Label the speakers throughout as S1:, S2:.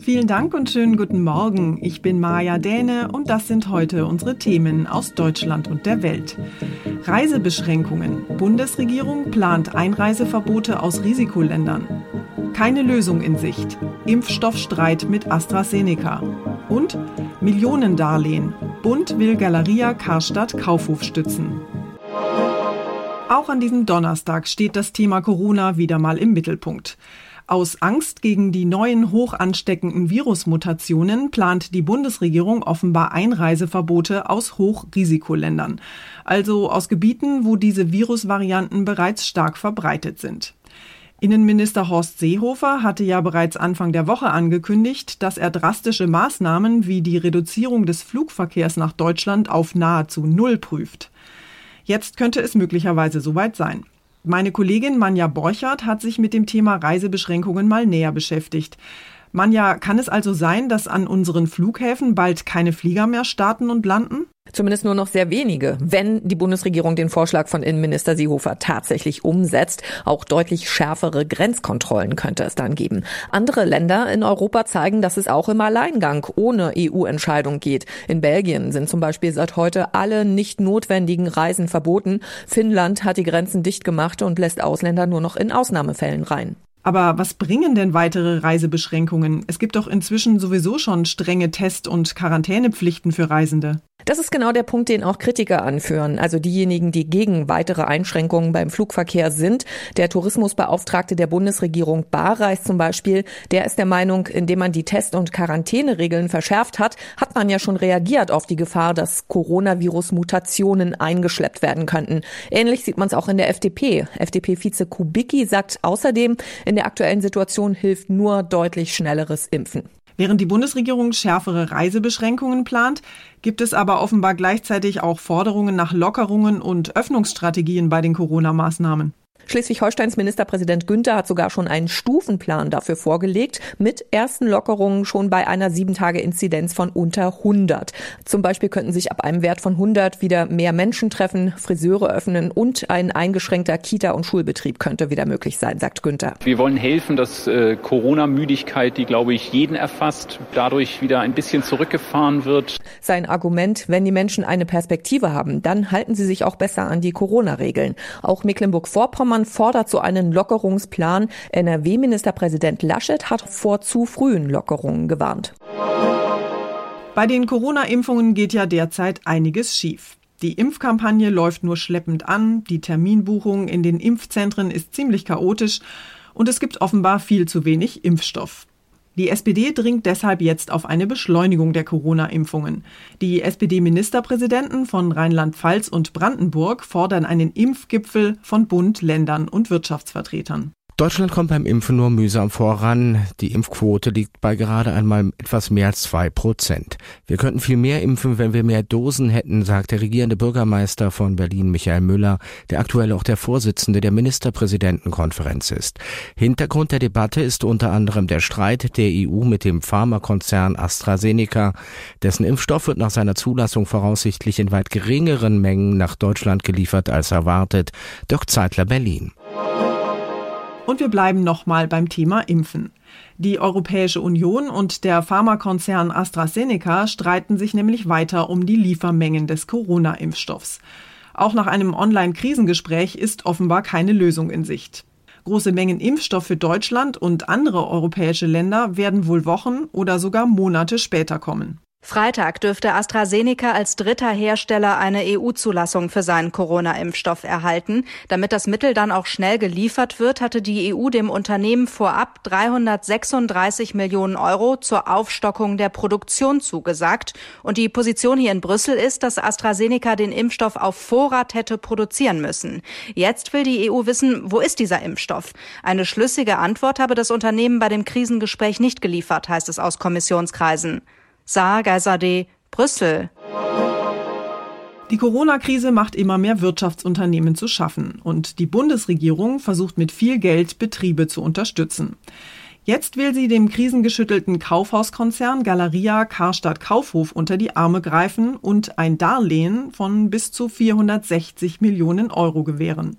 S1: Vielen Dank und schönen guten Morgen. Ich bin Maja Däne und das sind heute unsere Themen aus Deutschland und der Welt. Reisebeschränkungen. Bundesregierung plant Einreiseverbote aus Risikoländern. Keine Lösung in Sicht. Impfstoffstreit mit AstraZeneca. Und Millionendarlehen. Bund will Galeria Karstadt Kaufhof stützen. Auch an diesem Donnerstag steht das Thema Corona wieder mal im Mittelpunkt. Aus Angst gegen die neuen hoch ansteckenden Virusmutationen plant die Bundesregierung offenbar Einreiseverbote aus Hochrisikoländern, also aus Gebieten, wo diese Virusvarianten bereits stark verbreitet sind. Innenminister Horst Seehofer hatte ja bereits Anfang der Woche angekündigt, dass er drastische Maßnahmen wie die Reduzierung des Flugverkehrs nach Deutschland auf nahezu Null prüft. Jetzt könnte es möglicherweise soweit sein. Meine Kollegin Manja Borchardt hat sich mit dem Thema Reisebeschränkungen mal näher beschäftigt. Manja, kann es also sein, dass an unseren Flughäfen bald keine Flieger mehr starten und landen?
S2: Zumindest nur noch sehr wenige, wenn die Bundesregierung den Vorschlag von Innenminister Seehofer tatsächlich umsetzt. Auch deutlich schärfere Grenzkontrollen könnte es dann geben. Andere Länder in Europa zeigen, dass es auch im Alleingang ohne EU-Entscheidung geht. In Belgien sind zum Beispiel seit heute alle nicht notwendigen Reisen verboten. Finnland hat die Grenzen dicht gemacht und lässt Ausländer nur noch in Ausnahmefällen rein.
S1: Aber was bringen denn weitere Reisebeschränkungen? Es gibt doch inzwischen sowieso schon strenge Test- und Quarantänepflichten für Reisende.
S2: Das ist genau der Punkt, den auch Kritiker anführen, also diejenigen, die gegen weitere Einschränkungen beim Flugverkehr sind. Der Tourismusbeauftragte der Bundesregierung Barreis zum Beispiel, der ist der Meinung, indem man die Test- und Quarantäneregeln verschärft hat, hat man ja schon reagiert auf die Gefahr, dass Coronavirus-Mutationen eingeschleppt werden könnten. Ähnlich sieht man es auch in der FDP. FDP-Vize Kubicki sagt außerdem, in der aktuellen Situation hilft nur deutlich schnelleres Impfen.
S1: Während die Bundesregierung schärfere Reisebeschränkungen plant, gibt es aber offenbar gleichzeitig auch Forderungen nach Lockerungen und Öffnungsstrategien bei den Corona-Maßnahmen.
S2: Schleswig-Holsteins Ministerpräsident Günther hat sogar schon einen Stufenplan dafür vorgelegt, mit ersten Lockerungen schon bei einer sieben Tage Inzidenz von unter 100. Zum Beispiel könnten sich ab einem Wert von 100 wieder mehr Menschen treffen, Friseure öffnen und ein eingeschränkter Kita- und Schulbetrieb könnte wieder möglich sein, sagt Günther.
S3: Wir wollen helfen, dass äh, Corona-Müdigkeit, die glaube ich jeden erfasst, dadurch wieder ein bisschen zurückgefahren wird.
S2: Sein Argument, wenn die Menschen eine Perspektive haben, dann halten sie sich auch besser an die Corona-Regeln. Auch Mecklenburg-Vorpommern Baumann fordert so einen Lockerungsplan. NRW-Ministerpräsident Laschet hat vor zu frühen Lockerungen gewarnt.
S1: Bei den Corona-Impfungen geht ja derzeit einiges schief. Die Impfkampagne läuft nur schleppend an, die Terminbuchung in den Impfzentren ist ziemlich chaotisch und es gibt offenbar viel zu wenig Impfstoff. Die SPD dringt deshalb jetzt auf eine Beschleunigung der Corona-Impfungen. Die SPD-Ministerpräsidenten von Rheinland-Pfalz und Brandenburg fordern einen Impfgipfel von Bund, Ländern und Wirtschaftsvertretern.
S4: Deutschland kommt beim Impfen nur mühsam voran. Die Impfquote liegt bei gerade einmal etwas mehr als zwei Prozent. Wir könnten viel mehr impfen, wenn wir mehr Dosen hätten, sagt der regierende Bürgermeister von Berlin, Michael Müller, der aktuell auch der Vorsitzende der Ministerpräsidentenkonferenz ist. Hintergrund der Debatte ist unter anderem der Streit der EU mit dem Pharmakonzern AstraZeneca. Dessen Impfstoff wird nach seiner Zulassung voraussichtlich in weit geringeren Mengen nach Deutschland geliefert als erwartet. Dirk Zeitler, Berlin.
S1: Und wir bleiben nochmal beim Thema Impfen. Die Europäische Union und der Pharmakonzern AstraZeneca streiten sich nämlich weiter um die Liefermengen des Corona-Impfstoffs. Auch nach einem Online-Krisengespräch ist offenbar keine Lösung in Sicht. Große Mengen Impfstoff für Deutschland und andere europäische Länder werden wohl Wochen oder sogar Monate später kommen.
S5: Freitag dürfte AstraZeneca als dritter Hersteller eine EU-Zulassung für seinen Corona-Impfstoff erhalten. Damit das Mittel dann auch schnell geliefert wird, hatte die EU dem Unternehmen vorab 336 Millionen Euro zur Aufstockung der Produktion zugesagt. Und die Position hier in Brüssel ist, dass AstraZeneca den Impfstoff auf Vorrat hätte produzieren müssen. Jetzt will die EU wissen, wo ist dieser Impfstoff? Eine schlüssige Antwort habe das Unternehmen bei dem Krisengespräch nicht geliefert, heißt es aus Kommissionskreisen. Saar Geiserde, Brüssel.
S1: Die Corona-Krise macht immer mehr Wirtschaftsunternehmen zu schaffen und die Bundesregierung versucht mit viel Geld Betriebe zu unterstützen. Jetzt will sie dem krisengeschüttelten Kaufhauskonzern Galeria Karstadt Kaufhof unter die Arme greifen und ein Darlehen von bis zu 460 Millionen Euro gewähren.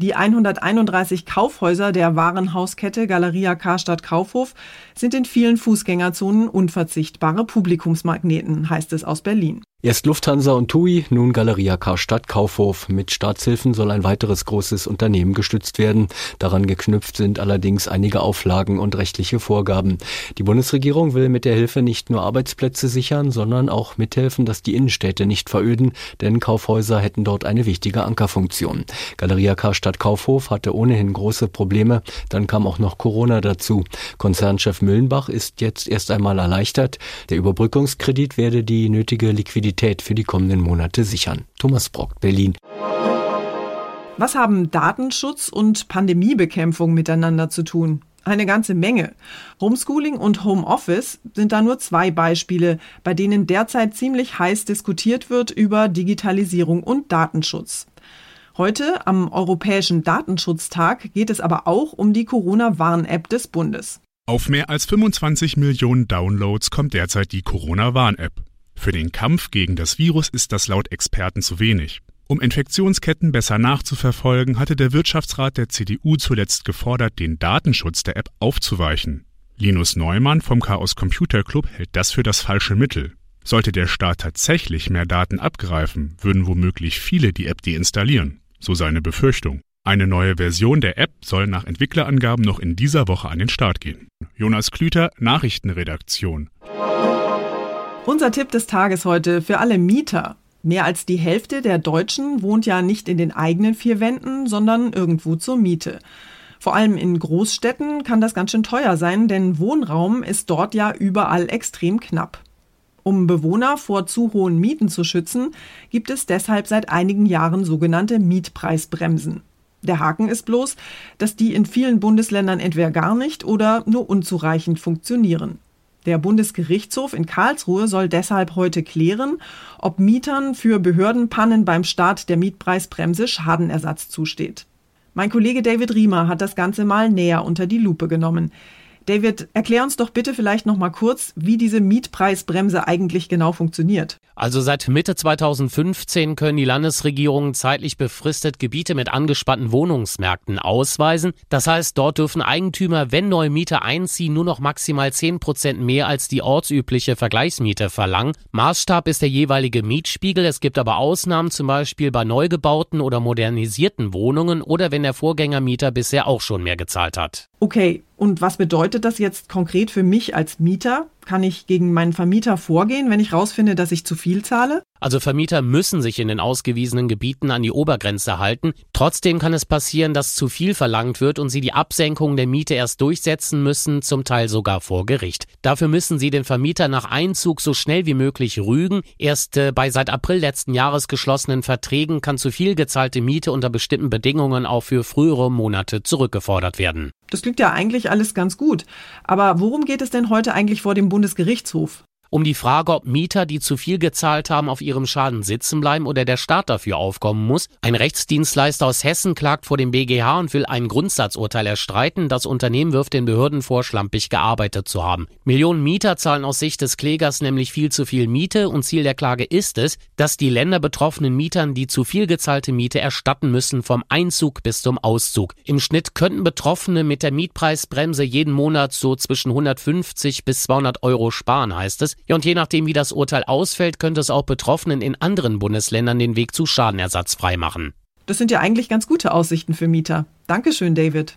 S1: Die 131 Kaufhäuser der Warenhauskette Galeria Karstadt Kaufhof sind in vielen Fußgängerzonen unverzichtbare Publikumsmagneten, heißt es aus Berlin.
S6: Erst Lufthansa und TUI, nun Galeria Karstadt Kaufhof. Mit Staatshilfen soll ein weiteres großes Unternehmen gestützt werden. Daran geknüpft sind allerdings einige Auflagen und rechtliche Vorgaben. Die Bundesregierung will mit der Hilfe nicht nur Arbeitsplätze sichern, sondern auch mithelfen, dass die Innenstädte nicht veröden, denn Kaufhäuser hätten dort eine wichtige Ankerfunktion. Galeria Karstadt Kaufhof hatte ohnehin große Probleme, dann kam auch noch Corona dazu. Konzernchef Müllenbach ist jetzt erst einmal erleichtert. Der Überbrückungskredit werde die nötige Liquidität Liquidität für die kommenden Monate sichern. Thomas Brock, Berlin.
S1: Was haben Datenschutz und Pandemiebekämpfung miteinander zu tun? Eine ganze Menge. Homeschooling und Homeoffice sind da nur zwei Beispiele, bei denen derzeit ziemlich heiß diskutiert wird über Digitalisierung und Datenschutz. Heute, am Europäischen Datenschutztag, geht es aber auch um die Corona-Warn-App des Bundes.
S7: Auf mehr als 25 Millionen Downloads kommt derzeit die Corona-Warn-App. Für den Kampf gegen das Virus ist das laut Experten zu wenig. Um Infektionsketten besser nachzuverfolgen, hatte der Wirtschaftsrat der CDU zuletzt gefordert, den Datenschutz der App aufzuweichen. Linus Neumann vom Chaos Computer Club hält das für das falsche Mittel. Sollte der Staat tatsächlich mehr Daten abgreifen, würden womöglich viele die App deinstallieren, so seine Befürchtung. Eine neue Version der App soll nach Entwicklerangaben noch in dieser Woche an den Start gehen. Jonas Klüter, Nachrichtenredaktion.
S1: Unser Tipp des Tages heute für alle Mieter. Mehr als die Hälfte der Deutschen wohnt ja nicht in den eigenen vier Wänden, sondern irgendwo zur Miete. Vor allem in Großstädten kann das ganz schön teuer sein, denn Wohnraum ist dort ja überall extrem knapp. Um Bewohner vor zu hohen Mieten zu schützen, gibt es deshalb seit einigen Jahren sogenannte Mietpreisbremsen. Der Haken ist bloß, dass die in vielen Bundesländern entweder gar nicht oder nur unzureichend funktionieren. Der Bundesgerichtshof in Karlsruhe soll deshalb heute klären, ob Mietern für Behördenpannen beim Start der Mietpreisbremse Schadenersatz zusteht. Mein Kollege David Riemer hat das Ganze mal näher unter die Lupe genommen. David, erklär uns doch bitte vielleicht noch mal kurz, wie diese Mietpreisbremse eigentlich genau funktioniert.
S8: Also seit Mitte 2015 können die Landesregierungen zeitlich befristet Gebiete mit angespannten Wohnungsmärkten ausweisen. Das heißt, dort dürfen Eigentümer, wenn neue Mieter einziehen, nur noch maximal 10 Prozent mehr als die ortsübliche Vergleichsmiete verlangen. Maßstab ist der jeweilige Mietspiegel. Es gibt aber Ausnahmen, zum Beispiel bei neu gebauten oder modernisierten Wohnungen oder wenn der Vorgängermieter bisher auch schon mehr gezahlt hat.
S1: Okay, und was bedeutet das jetzt konkret für mich als Mieter? Kann ich gegen meinen Vermieter vorgehen, wenn ich rausfinde, dass ich zu viel zahle?
S8: Also Vermieter müssen sich in den ausgewiesenen Gebieten an die Obergrenze halten. Trotzdem kann es passieren, dass zu viel verlangt wird und sie die Absenkung der Miete erst durchsetzen müssen, zum Teil sogar vor Gericht. Dafür müssen sie den Vermieter nach Einzug so schnell wie möglich rügen. Erst äh, bei seit April letzten Jahres geschlossenen Verträgen kann zu viel gezahlte Miete unter bestimmten Bedingungen auch für frühere Monate zurückgefordert werden.
S1: Das klingt ja eigentlich alles ganz gut. Aber worum geht es denn heute eigentlich vor dem Bundesgerichtshof?
S8: Um die Frage, ob Mieter, die zu viel gezahlt haben, auf ihrem Schaden sitzen bleiben oder der Staat dafür aufkommen muss. Ein Rechtsdienstleister aus Hessen klagt vor dem BGH und will ein Grundsatzurteil erstreiten. Das Unternehmen wirft den Behörden vor, schlampig gearbeitet zu haben. Millionen Mieter zahlen aus Sicht des Klägers nämlich viel zu viel Miete und Ziel der Klage ist es, dass die Länder betroffenen Mietern die zu viel gezahlte Miete erstatten müssen vom Einzug bis zum Auszug. Im Schnitt könnten Betroffene mit der Mietpreisbremse jeden Monat so zwischen 150 bis 200 Euro sparen, heißt es. Und je nachdem, wie das Urteil ausfällt, könnte es auch Betroffenen in anderen Bundesländern den Weg zu Schadenersatz freimachen.
S1: Das sind ja eigentlich ganz gute Aussichten für Mieter. Dankeschön, David.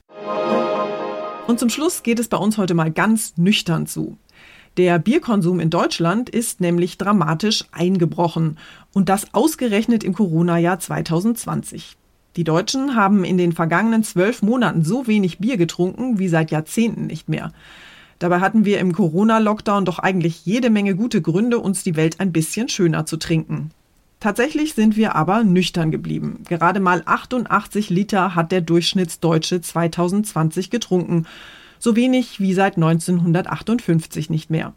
S1: Und zum Schluss geht es bei uns heute mal ganz nüchtern zu. Der Bierkonsum in Deutschland ist nämlich dramatisch eingebrochen. Und das ausgerechnet im Corona-Jahr 2020. Die Deutschen haben in den vergangenen zwölf Monaten so wenig Bier getrunken wie seit Jahrzehnten nicht mehr. Dabei hatten wir im Corona-Lockdown doch eigentlich jede Menge gute Gründe, uns die Welt ein bisschen schöner zu trinken. Tatsächlich sind wir aber nüchtern geblieben. Gerade mal 88 Liter hat der Durchschnittsdeutsche 2020 getrunken. So wenig wie seit 1958 nicht mehr.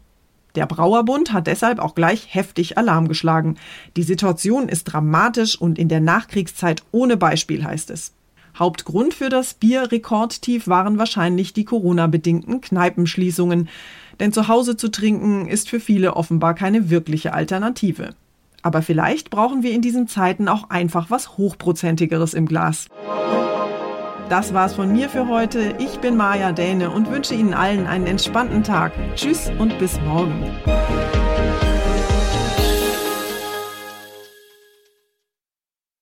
S1: Der Brauerbund hat deshalb auch gleich heftig Alarm geschlagen. Die Situation ist dramatisch und in der Nachkriegszeit ohne Beispiel, heißt es. Hauptgrund für das Bierrekordtief waren wahrscheinlich die Corona-bedingten Kneipenschließungen. Denn zu Hause zu trinken ist für viele offenbar keine wirkliche Alternative. Aber vielleicht brauchen wir in diesen Zeiten auch einfach was Hochprozentigeres im Glas. Das war's von mir für heute. Ich bin Maja Däne und wünsche Ihnen allen einen entspannten Tag. Tschüss und bis morgen.